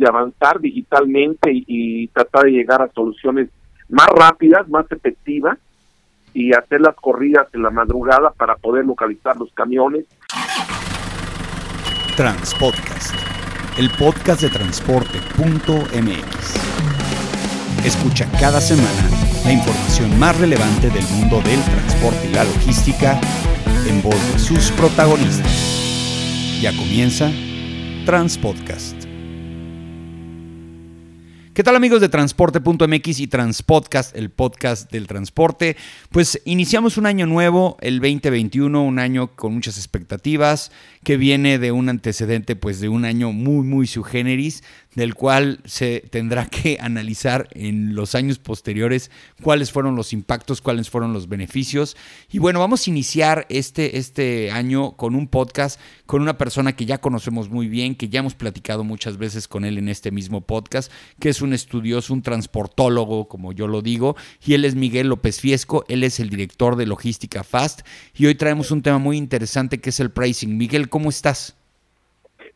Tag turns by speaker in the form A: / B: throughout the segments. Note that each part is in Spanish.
A: de avanzar digitalmente y, tratar de llegar a soluciones más rápidas, más efectivas y hacer las corridas en la madrugada para poder localizar los camiones.
B: Transpodcast, el podcast de transporte.mx. Escucha cada semana la información más relevante del mundo del transporte y la logística en voz de sus protagonistas. Ya comienza Transpodcast. ¿Qué tal amigos de transporte.mx y Transpodcast, el podcast del transporte? Pues iniciamos un año nuevo, el 2021, un año con muchas expectativas, que viene de un antecedente pues de un año muy muy su generis, del cual se tendrá que analizar en los años posteriores cuáles fueron los impactos, cuáles fueron los beneficios. Y bueno, vamos a iniciar este, este año con un podcast con una persona que ya conocemos muy bien, que ya hemos platicado muchas veces con él en este mismo podcast, que es un estudioso, un transportólogo, como yo lo digo, y él es Miguel López Fiesco, él es el director de Logística Fast, y hoy traemos un tema muy interesante que es el pricing. Miguel, ¿cómo estás?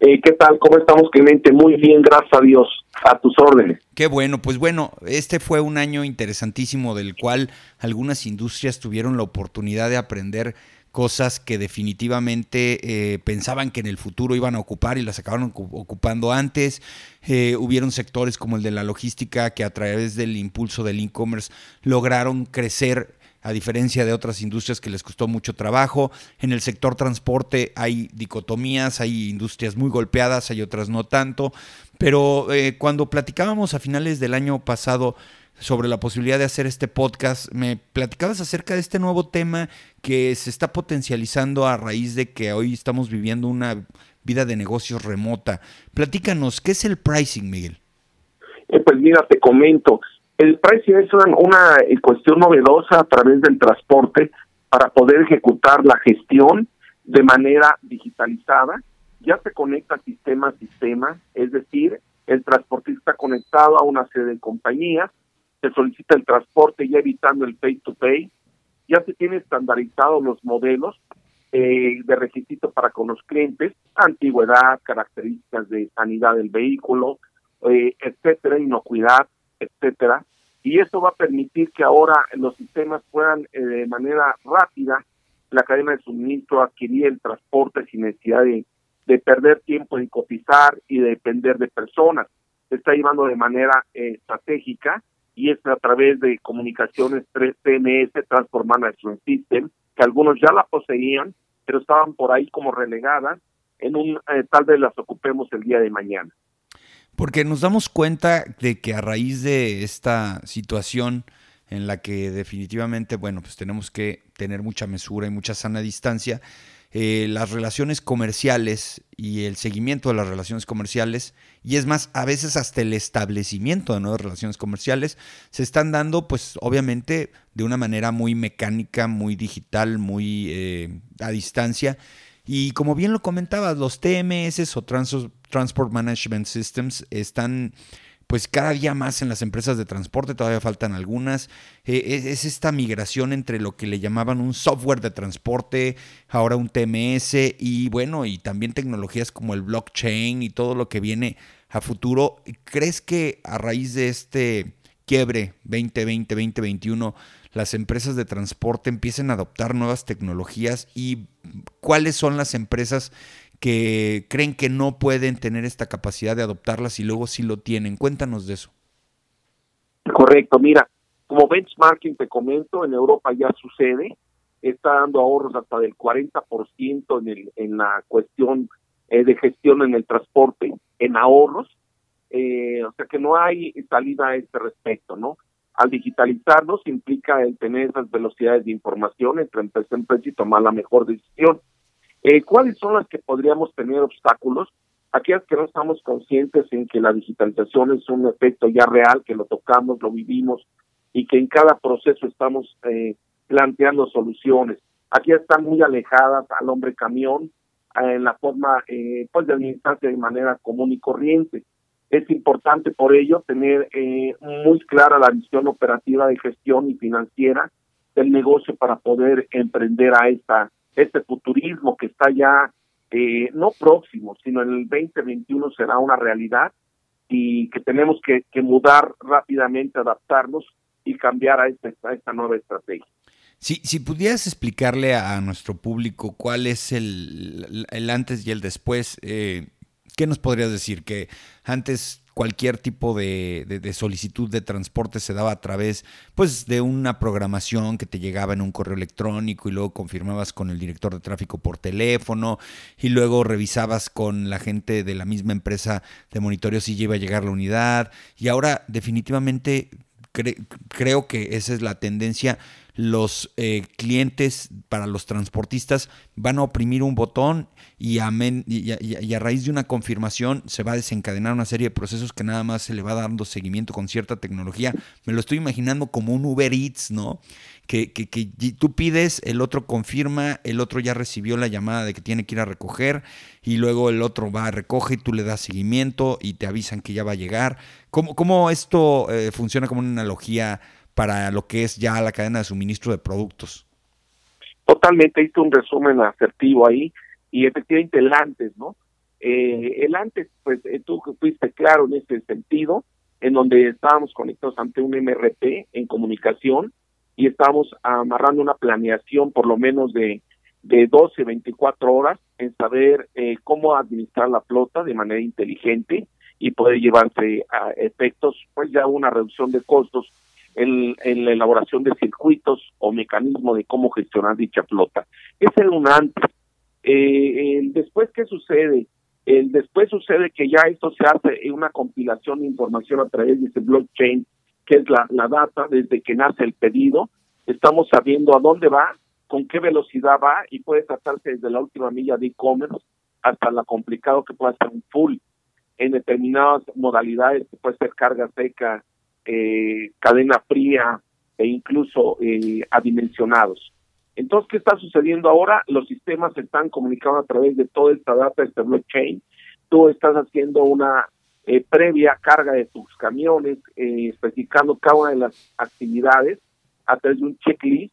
A: Eh, ¿Qué tal? ¿Cómo estamos, Clemente? Muy bien, gracias a Dios. A tus órdenes.
B: Qué bueno, pues bueno, este fue un año interesantísimo del cual algunas industrias tuvieron la oportunidad de aprender cosas que definitivamente eh, pensaban que en el futuro iban a ocupar y las acabaron ocupando antes. Eh, hubieron sectores como el de la logística que a través del impulso del e-commerce lograron crecer a diferencia de otras industrias que les costó mucho trabajo. En el sector transporte hay dicotomías, hay industrias muy golpeadas, hay otras no tanto, pero eh, cuando platicábamos a finales del año pasado sobre la posibilidad de hacer este podcast, me platicabas acerca de este nuevo tema que se está potencializando a raíz de que hoy estamos viviendo una vida de negocios remota. Platícanos, ¿qué es el pricing, Miguel?
A: Eh, pues mira, te comento, el pricing es una, eh, cuestión novedosa a través del transporte para poder ejecutar la gestión de manera digitalizada. Ya se conecta sistema a sistema, es decir, el transportista conectado a una serie de compañías, se solicita el transporte ya evitando el pay-to-pay, ya se tiene estandarizados los modelos eh, de requisito para con los clientes, antigüedad, características de sanidad del vehículo, eh, etcétera, inocuidad, etcétera, y esto va a permitir que ahora los sistemas puedan eh, de manera rápida la cadena de suministro adquirir el transporte sin necesidad de, de perder tiempo en cotizar y de depender de personas. Se está llevando de manera eh, estratégica y es a través de comunicaciones 3 TMS, Transport Management System, que algunos ya la poseían, pero estaban por ahí como relegadas, en un eh, tal vez las ocupemos el día de mañana.
B: Porque nos damos cuenta de que a raíz de esta situación en la que definitivamente, bueno, pues tenemos que tener mucha mesura y mucha sana distancia, eh, las relaciones comerciales y el seguimiento de las relaciones comerciales, y es más, a veces hasta el establecimiento de nuevas relaciones comerciales, se están dando, pues obviamente, de una manera muy mecánica, muy digital, muy eh, a distancia. Y como bien lo comentabas, los TMS o Transport Management Systems están pues cada día más en las empresas de transporte, todavía faltan algunas. Eh, es, esta migración entre lo que le llamaban un software de transporte, ahora un TMS y bueno, y también tecnologías como el blockchain y todo lo que viene a futuro. ¿Crees que a raíz de este quiebre 2020-2021 las empresas de transporte empiecen a adoptar nuevas tecnologías y cuáles son las empresas que creen que no pueden tener esta capacidad de adoptarlas y luego sí lo tienen. Cuéntanos de eso.
A: Correcto, mira, como benchmarking te comento, en Europa ya sucede, está dando ahorros hasta del 40% en, el, en la cuestión eh, de gestión en el transporte, en ahorros, eh, o sea que no hay salida a este respecto, ¿no? Al digitalizarnos implica el tener esas velocidades de información entre empresa y empresa y tomar la mejor decisión. Eh, ¿Cuáles son las que podríamos tener obstáculos? Aquellas que no estamos conscientes en que la digitalización es un efecto ya real, que lo tocamos, lo vivimos y que en cada proceso estamos eh, planteando soluciones. Aquí están muy alejadas al hombre camión eh, en la forma eh, pues de administrarse de manera común y corriente. Es importante por ello tener eh, muy clara la visión operativa de gestión y financiera del negocio para poder emprender a esta este futurismo que está ya eh, no próximo, sino en el 2021 será una realidad y que tenemos que, mudar rápidamente, adaptarnos y cambiar a esta, a esta nueva estrategia.
B: Si, si pudieras explicarle a, nuestro público cuál es el, el, antes y el después, eh, ¿qué nos podrías decir? Que antes cualquier tipo de, solicitud de transporte se daba a través pues, de una programación que te llegaba en un correo electrónico y luego confirmabas con el director de tráfico por teléfono y luego revisabas con la gente de la misma empresa de monitoreo si iba a llegar la unidad. Y ahora definitivamente creo que esa es la tendencia los eh, clientes para los transportistas van a oprimir un botón y a, y, raíz de una confirmación se va a desencadenar una serie de procesos que nada más se le va dando seguimiento con cierta tecnología. Me lo estoy imaginando como un Uber Eats, ¿no? Que, que, que tú pides, el otro confirma, el otro ya recibió la llamada de que tiene que ir a recoger y luego el otro va a recoger y tú le das seguimiento y te avisan que ya va a llegar. ¿Cómo, cómo esto eh, funciona como una analogía? Para lo que es ya la cadena de suministro de productos.
A: Totalmente, hice un resumen asertivo ahí y efectivamente el antes, ¿no? Eh, el antes, pues eh, tú fuiste claro en ese sentido, en donde estábamos conectados ante un MRP en comunicación y estábamos amarrando una planeación por lo menos de, de 12, 24 horas en saber eh, cómo administrar la flota de manera inteligente y poder llevarse a efectos, pues ya una reducción de costos en, la elaboración de circuitos o mecanismo de cómo gestionar dicha flota. Es el un antes. Eh, después, ¿qué sucede? El después sucede que ya esto se hace en una compilación de información a través de ese blockchain, que es la, la data desde que nace el pedido. Estamos sabiendo a dónde va, con qué velocidad va y puede tratarse desde la última milla de e-commerce hasta la complicado que puede ser un full en determinadas modalidades, que puede ser carga seca, eh, cadena fría e incluso eh, adimensionados. Entonces, ¿qué está sucediendo ahora? Los sistemas se están comunicando a través de toda esta data, este blockchain. Tú estás haciendo una eh, previa carga de tus camiones, eh, especificando cada una de las actividades a través de un checklist,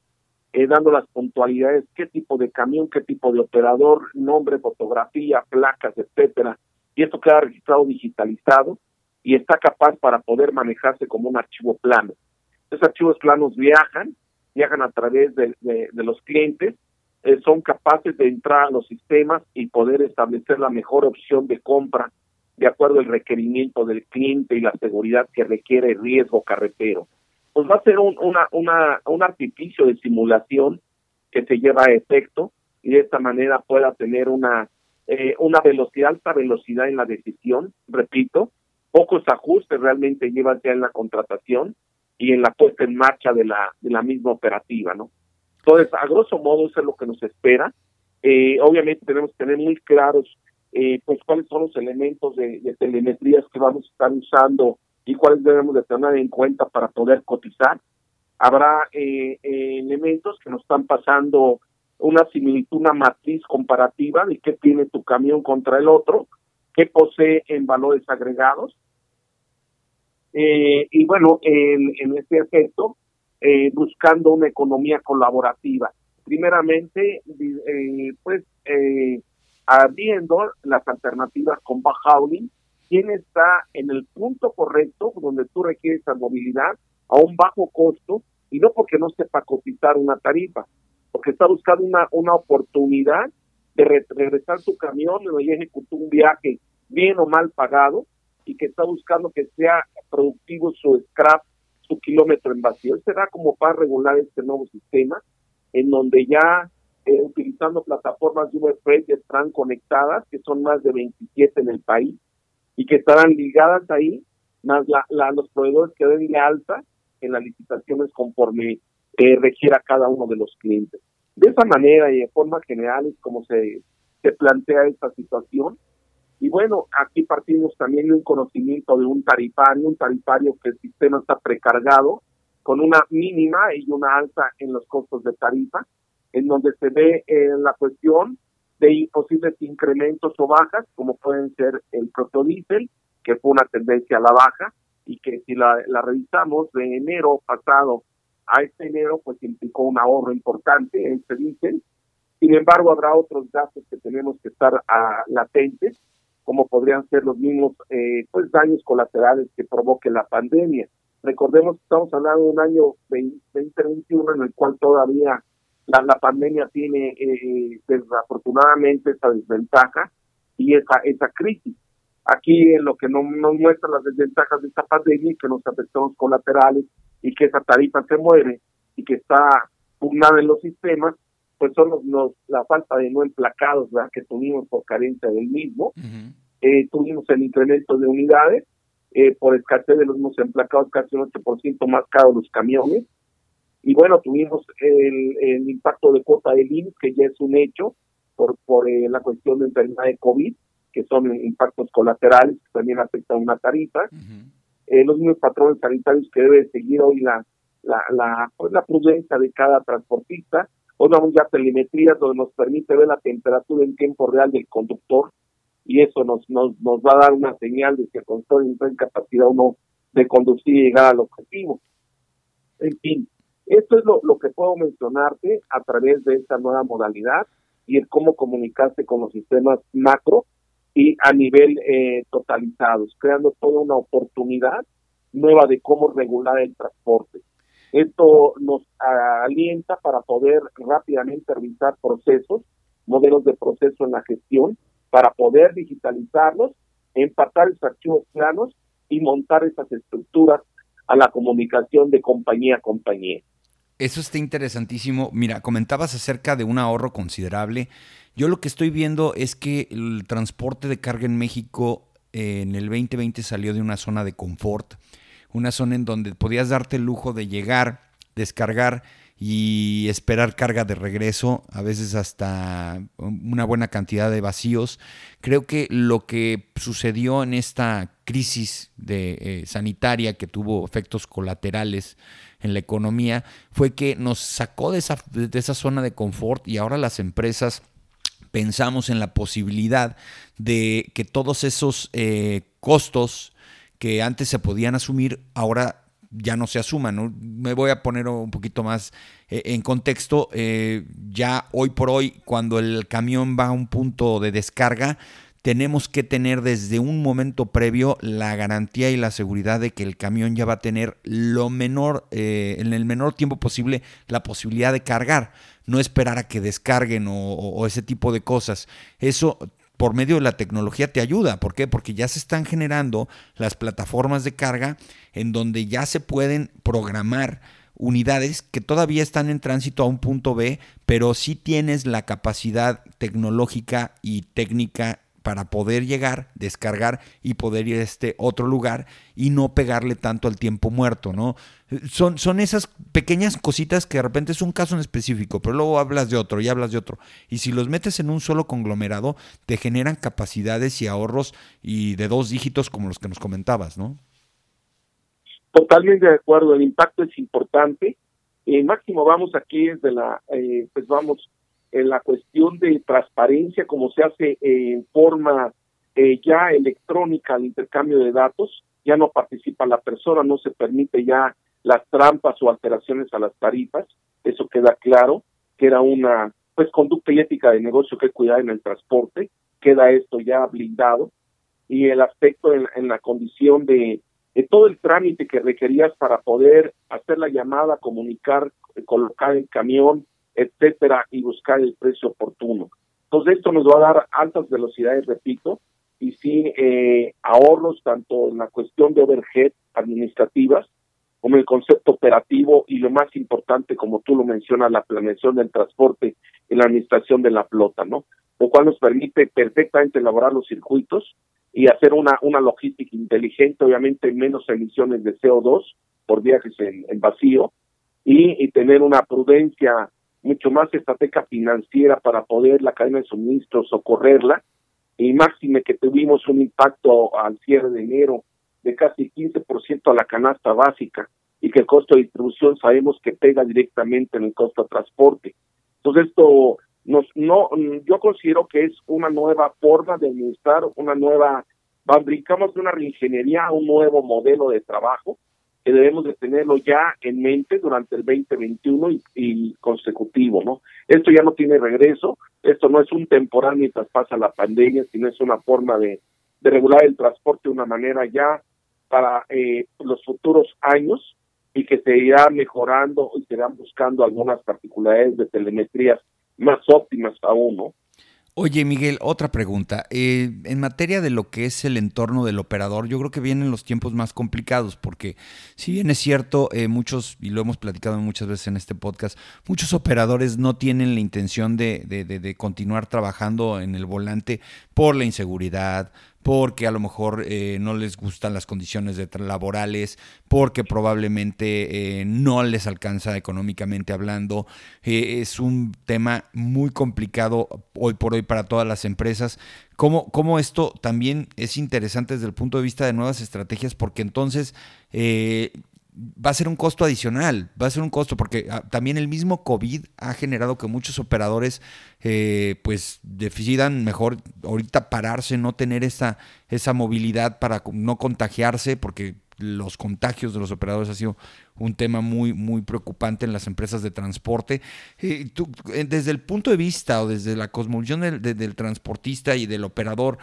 A: eh, dando las puntualidades, qué tipo de camión, qué tipo de operador, nombre, fotografía, placas, etcétera. Y esto queda registrado digitalizado y está capaz para poder manejarse como un archivo plano. Esos archivos planos viajan, viajan a través de, los clientes, eh, son capaces de entrar a los sistemas y poder establecer la mejor opción de compra de acuerdo al requerimiento del cliente y la seguridad que requiere el riesgo carretero. Pues va a ser un, una, una, un artificio de simulación que se lleva a efecto y de esta manera pueda tener una, eh, una velocidad, alta velocidad en la decisión, repito, pocos ajustes realmente llevan ya en la contratación y en la puesta en marcha de la, de la misma operativa, ¿no? Entonces, a grosso modo, eso es lo que nos espera. Eh, obviamente tenemos que tener muy claros eh, pues cuáles son los elementos de, de, telemetrías que vamos a estar usando y cuáles debemos de tener en cuenta para poder cotizar. Habrá eh, elementos que nos están pasando una similitud, una matriz comparativa de qué tiene tu camión contra el otro, qué posee en valores agregados eh, y bueno, en, en este aspecto, eh, buscando una economía colaborativa. Primeramente, eh, pues, eh, abriendo las alternativas con Bajauling, quién está en el punto correcto donde tú requieres la movilidad a un bajo costo y no porque no sepa cotizar una tarifa, porque está buscando una, una oportunidad de regresar tu camión y ejecutar un viaje bien o mal pagado y que está buscando que sea productivo su scrap, su kilómetro en vacío. Será como para regular este nuevo sistema, en donde ya eh, utilizando plataformas de Uber Freight están conectadas, que son más de 27 en el país, y que estarán ligadas ahí, más la, los proveedores que den de alta en las licitaciones conforme eh, requiera cada uno de los clientes. De esa manera y de forma general es como se, se plantea esta situación. Y bueno, aquí partimos también de un conocimiento de un tarifario, un tarifario que el sistema está precargado con una mínima y una alta en los costos de tarifa, en donde se ve eh, la cuestión de posibles incrementos o bajas, como pueden ser el protodiesel, que fue una tendencia a la baja, y que si la, la revisamos de enero pasado a este enero, pues implicó un ahorro importante en este diésel. Sin embargo, habrá otros gastos que tenemos que estar a, ah, latentes como podrían ser los mismos eh, pues daños colaterales que provoque la pandemia. Recordemos que estamos hablando de un año 2021 en el cual todavía la, la pandemia tiene eh, desafortunadamente esa desventaja y esa, esa crisis. Aquí en lo que nos, muestra las desventajas de esta pandemia y que nos afectamos colaterales y que esa tarifa se muere y que está pugnada en los sistemas, pues son los, la falta de no emplacados que tuvimos por carencia del mismo. eh, tuvimos el incremento de unidades, eh, por escasez de los mismos emplacados, casi un 8% más caros los camiones. Y bueno, tuvimos el, el impacto de cuota de IMSS, que ya es un hecho por, por eh, la cuestión de enfermedad de COVID, que son impactos colaterales que también afectan una tarifa. Eh, los mismos patrones sanitarios que debe seguir hoy la, la, pues la prudencia de cada transportista. Hoy vamos ya a telemetrías donde nos permite ver la temperatura en tiempo real del conductor y eso nos, nos, nos va a dar una señal de que el conductor está en capacidad o no de conducir y llegar al objetivo. En fin, esto es lo, lo que puedo mencionarte a través de esta nueva modalidad y el cómo comunicarse con los sistemas macro y a nivel eh, totalizados, creando toda una oportunidad nueva de cómo regular el transporte. Esto nos alienta para poder rápidamente revisar procesos, modelos de proceso en la gestión, para poder digitalizarlos, empatar esos archivos planos y montar esas estructuras a la comunicación de compañía a compañía.
B: Eso está interesantísimo. Mira, comentabas acerca de un ahorro considerable. Yo lo que estoy viendo es que el transporte de carga en México eh, en el 2020 salió de una zona de confort, una zona en donde podías darte el lujo de llegar, descargar y esperar carga de regreso, a veces hasta una buena cantidad de vacíos. Creo que lo que sucedió en esta crisis de, eh, sanitaria que tuvo efectos colaterales en la economía fue que nos sacó de esa, de esa zona de confort y ahora las empresas pensamos en la posibilidad de que todos esos eh, costos que antes se podían asumir, ahora ya no se asuman. Me voy a poner un poquito más eh, en contexto. Eh, ya hoy por hoy, cuando el camión va a un punto de descarga, tenemos que tener desde un momento previo la garantía y la seguridad de que el camión ya va a tener lo menor, eh, en el menor tiempo posible, la posibilidad de cargar. No esperar a que descarguen o, ese tipo de cosas. Eso por medio de la tecnología te ayuda. ¿Por qué? Porque ya se están generando las plataformas de carga en donde ya se pueden programar unidades que todavía están en tránsito a un punto B, pero sí tienes la capacidad tecnológica y técnica para poder llegar, descargar y poder ir a este otro lugar y no pegarle tanto al tiempo muerto, ¿no? Son, son esas pequeñas cositas que de repente es un caso en específico, pero luego hablas de otro y hablas de otro. Y si los metes en un solo conglomerado, te generan capacidades y ahorros y de dos dígitos como los que nos comentabas, ¿no?
A: Totalmente de acuerdo, el impacto es importante. Eh, máximo vamos aquí desde la, eh, pues vamos, en la cuestión de transparencia, como se hace en forma eh, ya electrónica al intercambio de datos, ya no participa la persona, no se permite ya las trampas o alteraciones a las tarifas, eso queda claro, que era una pues conducta y ética de negocio que cuidar en el transporte, queda esto ya blindado, y el aspecto en, en la condición de, de, todo el trámite que requerías para poder hacer la llamada, comunicar, colocar el camión, etcétera, y buscar el precio oportuno. Entonces esto nos va a dar altas velocidades, repito, y sí eh, ahorros tanto en la cuestión de overhead administrativas como el concepto operativo y lo más importante, como tú lo mencionas, la planeación del transporte y la administración de la flota, ¿no? Lo cual nos permite perfectamente elaborar los circuitos y hacer una, una logística inteligente, obviamente menos emisiones de CO2 por viajes en, vacío y, tener una prudencia mucho más estrategia financiera para poder la cadena de suministros socorrerla y máxime que tuvimos un impacto al cierre de enero de casi 15% a la canasta básica y que el costo de distribución sabemos que pega directamente en el costo de transporte. Entonces esto nos no yo considero que es una nueva forma de administrar, una nueva fabricamos una reingeniería, un nuevo modelo de trabajo que debemos de tenerlo ya en mente durante el 2021 y, y, consecutivo, ¿no? Esto ya no tiene regreso, esto no es un temporal mientras pasa la pandemia, sino es una forma de, de regular el transporte de una manera ya para eh, los futuros años y que se irá mejorando y se irán buscando algunas particularidades de telemetrías más óptimas aún, ¿no?
B: Oye, Miguel, otra pregunta. Eh, en materia de lo que es el entorno del operador, yo creo que vienen los tiempos más complicados, porque si bien es cierto, eh, muchos, y lo hemos platicado muchas veces en este podcast, muchos operadores no tienen la intención de, continuar trabajando en el volante por la inseguridad, porque a lo mejor eh, no les gustan las condiciones laborales, porque probablemente eh, no les alcanza económicamente hablando. Eh, es un tema muy complicado hoy por hoy para todas las empresas. ¿Cómo, ¿Cómo, esto también es interesante desde el punto de vista de nuevas estrategias? Porque entonces va a ser un costo adicional, va a ser un costo, porque ah, también el mismo COVID ha generado que muchos operadores eh, pues decidan mejor ahorita pararse, no tener esa, esa movilidad para no contagiarse, porque los contagios de los operadores ha sido un tema muy, muy preocupante en las empresas de transporte. Eh, eh, desde el punto de vista o desde la cosmovisión del, transportista y del operador,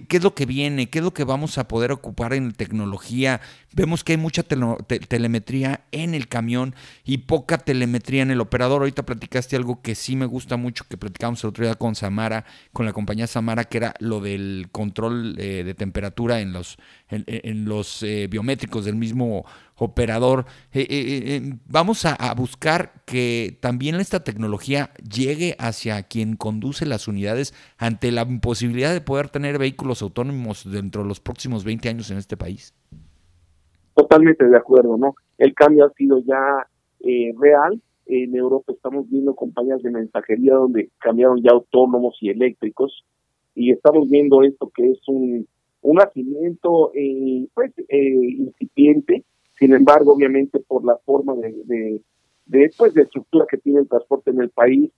B: ¿qué, es lo que viene? ¿Qué es lo que vamos a poder ocupar en tecnología? Vemos que hay mucha telemetría en el camión y poca telemetría en el operador. Ahorita platicaste algo que sí me gusta mucho, que platicamos el otro día con Samara, con la compañía Samara, que era lo del control eh, de temperatura en los, en, los biométricos del mismo operador. Eh, eh, eh, vamos a, buscar que también esta tecnología llegue hacia quien conduce las unidades ante la imposibilidad de poder tener vehículos autónomos dentro de los próximos 20 años en este país.
A: Totalmente de acuerdo, ¿no? El cambio ha sido ya real. En Europa estamos viendo compañías de mensajería donde cambiaron ya autónomos y eléctricos y estamos viendo esto que es un, un nacimiento pues, incipiente sin embargo, obviamente por la forma de, de, pues, de estructura que tiene el transporte en el país,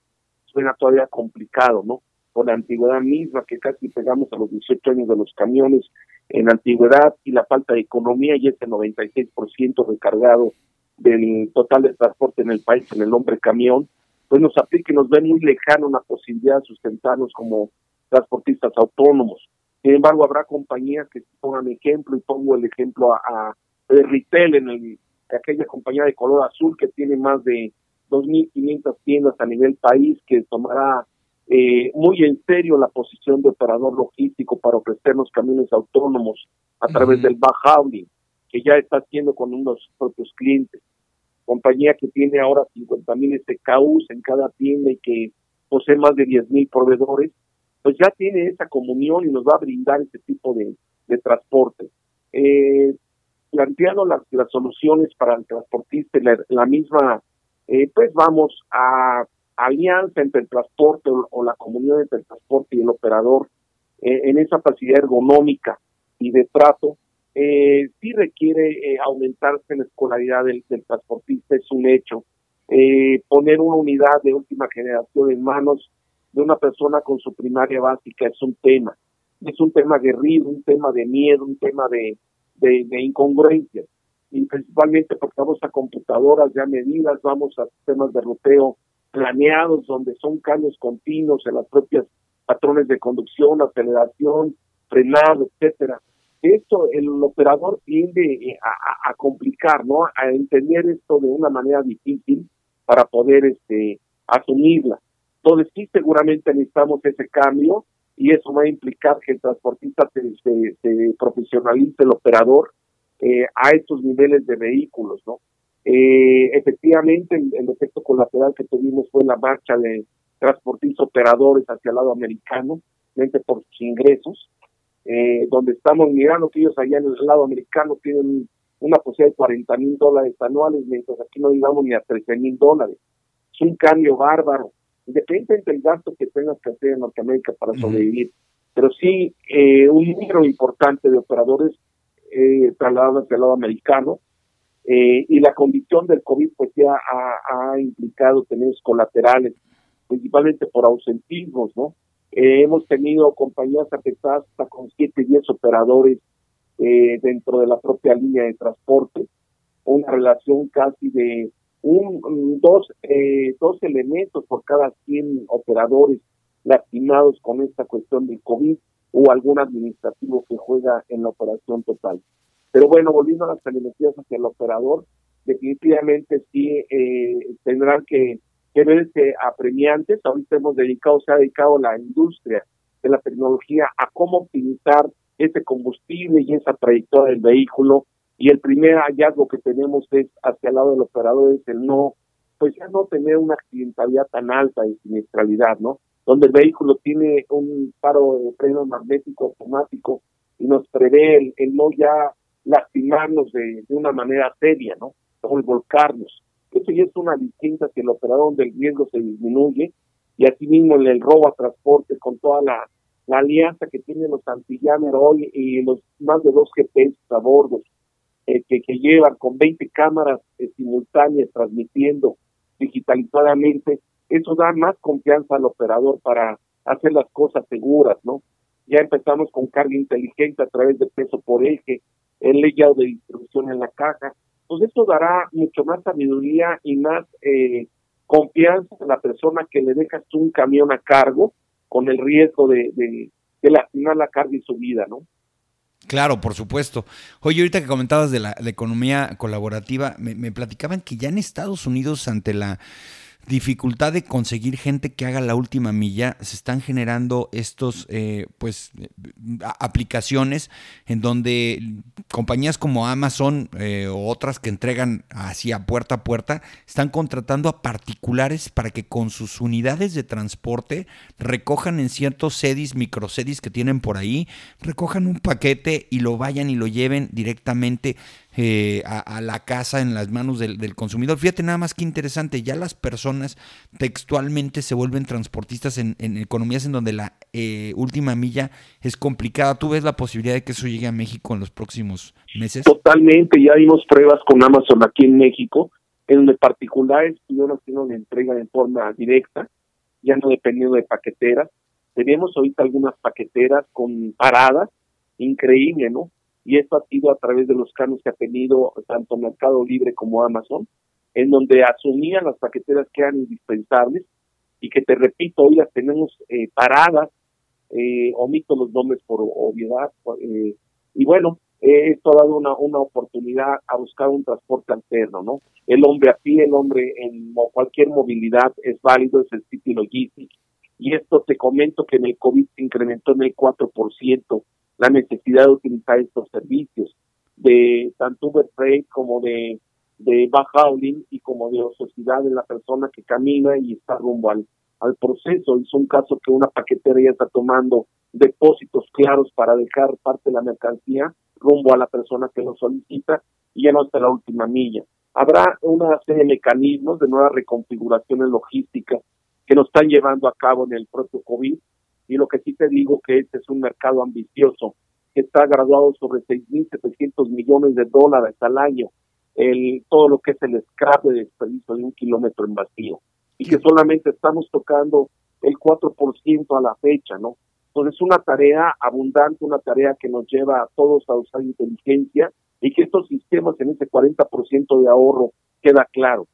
A: suena todavía complicado, ¿no? Por la antigüedad misma, que casi pegamos a los 18 años de los camiones en antigüedad y la falta de economía y ese 96% recargado del total de transporte en el país en el hombre camión, pues nos aplica y nos ve muy lejano una posibilidad de sustentarnos como transportistas autónomos. Sin embargo, habrá compañías que pongan ejemplo y pongo el ejemplo a de retail en el, aquella compañía de color azul que tiene más de 2.500 tiendas a nivel país que tomará eh, muy en serio la posición de operador logístico para ofrecernos camiones autónomos a través del Bajabli, que ya está haciendo con unos propios clientes. Compañía que tiene ahora 50.000 SKUs en cada tienda y que posee más de 10.000 proveedores, pues ya tiene esa comunión y nos va a brindar ese tipo de, de transporte. Eh, planteando las, las soluciones para el transportista, la, la misma, eh, pues vamos a alianza entre el transporte o, la comunidad entre el transporte y el operador eh, en esa facilidad ergonómica y de trato, eh, sí requiere eh, aumentarse la escolaridad del, del, transportista, es un hecho. Eh, poner una unidad de última generación en manos de una persona con su primaria básica es un tema. Es un tema guerrido, un tema de miedo, un tema de, de, de incongruencias y principalmente porque vamos a computadoras ya medidas, vamos a sistemas de ruteo planeados donde son cambios continuos en las propias patrones de conducción, aceleración, frenado, etcétera. Esto el operador tiende eh, a, complicar, ¿no? A entender esto de una manera difícil para poder este asumirla. Entonces sí, seguramente necesitamos ese cambio y eso va a implicar que el transportista se, se, profesionalice el operador eh, a estos niveles de vehículos, ¿no? Eh, efectivamente, el, efecto colateral que tuvimos fue la marcha de transportistas operadores hacia el lado americano, mente por sus ingresos, eh, donde estamos mirando que ellos allá en el lado americano tienen una posibilidad de 40 mil dólares anuales, mientras aquí no digamos ni a 13 mil dólares. Es un cambio bárbaro independientemente del gasto que tengas que hacer en Norteamérica para sobrevivir. Pero sí, eh, un número importante de operadores eh, trasladados hacia el lado americano eh, y la condición del COVID pues ya ha, implicado tener colaterales, principalmente por ausentismos, ¿no? Eh, hemos tenido compañías afectadas hasta con 7, 10 operadores eh, dentro de la propia línea de transporte, una relación casi de un, dos, eh, dos elementos por cada 100 operadores lastimados con esta cuestión del COVID. o algún administrativo que juega en la operación total. Pero bueno, volviendo a las telemetrías hacia el operador, definitivamente sí eh, tendrán que, que verse apremiantes. Ahorita hemos dedicado, se ha dedicado la industria de la tecnología a cómo optimizar ese combustible y esa trayectoria del vehículo. Y el primer hallazgo que tenemos es hacia el lado del operador es el no, pues ya no tener una accidentalidad tan alta de siniestralidad, ¿no? Donde el vehículo tiene un paro de freno magnético automático y nos prevé el, no ya lastimarnos de, de, una manera seria, ¿no? O volcarnos. Eso ya es una distinta que el operador donde el riesgo se disminuye y asimismo el robo a transporte con toda la alianza que tienen los antillanos hoy y los más de dos GPS a bordo eh, que, que, llevan con 20 cámaras eh, simultáneas transmitiendo digitalizadamente, eso da más confianza al operador para hacer las cosas seguras, ¿no? Ya empezamos con carga inteligente a través de peso por eje, el layout de distribución en la caja. Pues esto dará mucho más sabiduría y más eh, confianza a la persona que le dejas un camión a cargo con el riesgo de, de, de lastimar la carga y su vida, ¿no?
B: Claro, por supuesto. Oye, ahorita que comentabas de la, economía colaborativa, me, me, platicaban que ya en Estados Unidos, ante la dificultad de conseguir gente que haga la última milla, se están generando estos, eh, pues, aplicaciones en donde compañías como Amazon eh, o otras que entregan hacia puerta a puerta están contratando a particulares para que con sus unidades de transporte recojan en ciertos sedis, microsedis que tienen por ahí, recojan un paquete y lo vayan y lo lleven directamente eh, a, la casa en las manos del, consumidor. Fíjate nada más que interesante, ya las personas textualmente se vuelven transportistas en, economías en donde la eh, última milla es complicada. ¿Tú ves la posibilidad de que eso llegue a México en los próximos meses?
A: Totalmente, ya vimos pruebas con Amazon aquí en México, en donde particulares pudieron hacer una entrega en forma directa, ya no dependiendo de paqueteras. Tenemos ahorita algunas paqueteras con paradas, increíble, ¿no? Y esto ha sido a través de los cambios que ha tenido tanto Mercado Libre como Amazon, en donde asumían las paqueteras que eran indispensables y que te repito, hoy las tenemos eh, paradas, eh, omito los nombres por obviedad, eh, y bueno, esto ha dado una, una oportunidad a buscar un transporte alterno, ¿no? El hombre a pie, el hombre en cualquier movilidad es válido, es el sitio logístico. Y esto te comento que en el COVID se incrementó en el 4% la necesidad de utilizar estos servicios de tanto Uber Freight como de de y como de sociedad de la persona que camina y está rumbo al, al proceso. Es un caso que una paquetera ya está tomando depósitos claros para dejar parte de la mercancía rumbo a la persona que lo solicita y ya no hasta la última milla. Habrá una serie de mecanismos de nuevas reconfiguraciones logísticas que nos están llevando a cabo en el propio COVID y lo que sí te digo que este es un mercado ambicioso que está graduado sobre 6.700 millones de dólares al año, el, todo lo que es el scrap de desperdicio de un kilómetro en vacío, y que solamente estamos tocando el 4% a la fecha, ¿no? Entonces es una tarea abundante, una tarea que nos lleva a todos a usar inteligencia y que estos sistemas en ese 40% de ahorro queda claro.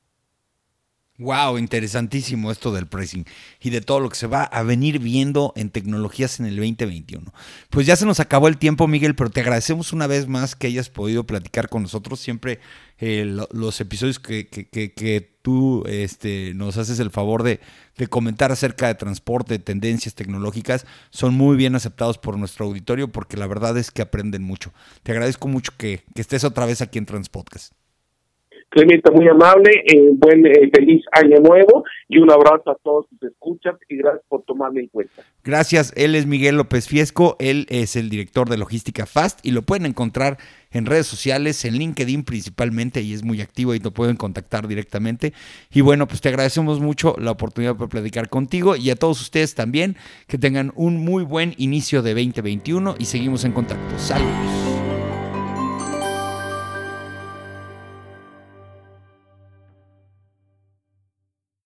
B: Wow, interesantísimo esto del pricing y de todo lo que se va a venir viendo en tecnologías en el 2021. Pues ya se nos acabó el tiempo, Miguel, pero te agradecemos una vez más que hayas podido platicar con nosotros. Siempre eh, los episodios que, que, que, tú este, nos haces el favor de, de, comentar acerca de transporte, tendencias tecnológicas, son muy bien aceptados por nuestro auditorio porque la verdad es que aprenden mucho. Te agradezco mucho que, estés otra vez aquí en Transpodcast.
A: Clemente, muy amable, eh, buen eh, feliz año nuevo y un abrazo a todos sus escuchas y gracias por tomarme en cuenta.
B: Gracias, él es Miguel López Fiesco, él es el director de logística Fast y lo pueden encontrar en redes sociales, en LinkedIn principalmente y es muy activo y lo pueden contactar directamente. Y bueno, pues te agradecemos mucho la oportunidad de platicar contigo y a todos ustedes también que tengan un muy buen inicio de 2021 y seguimos en contacto. Saludos.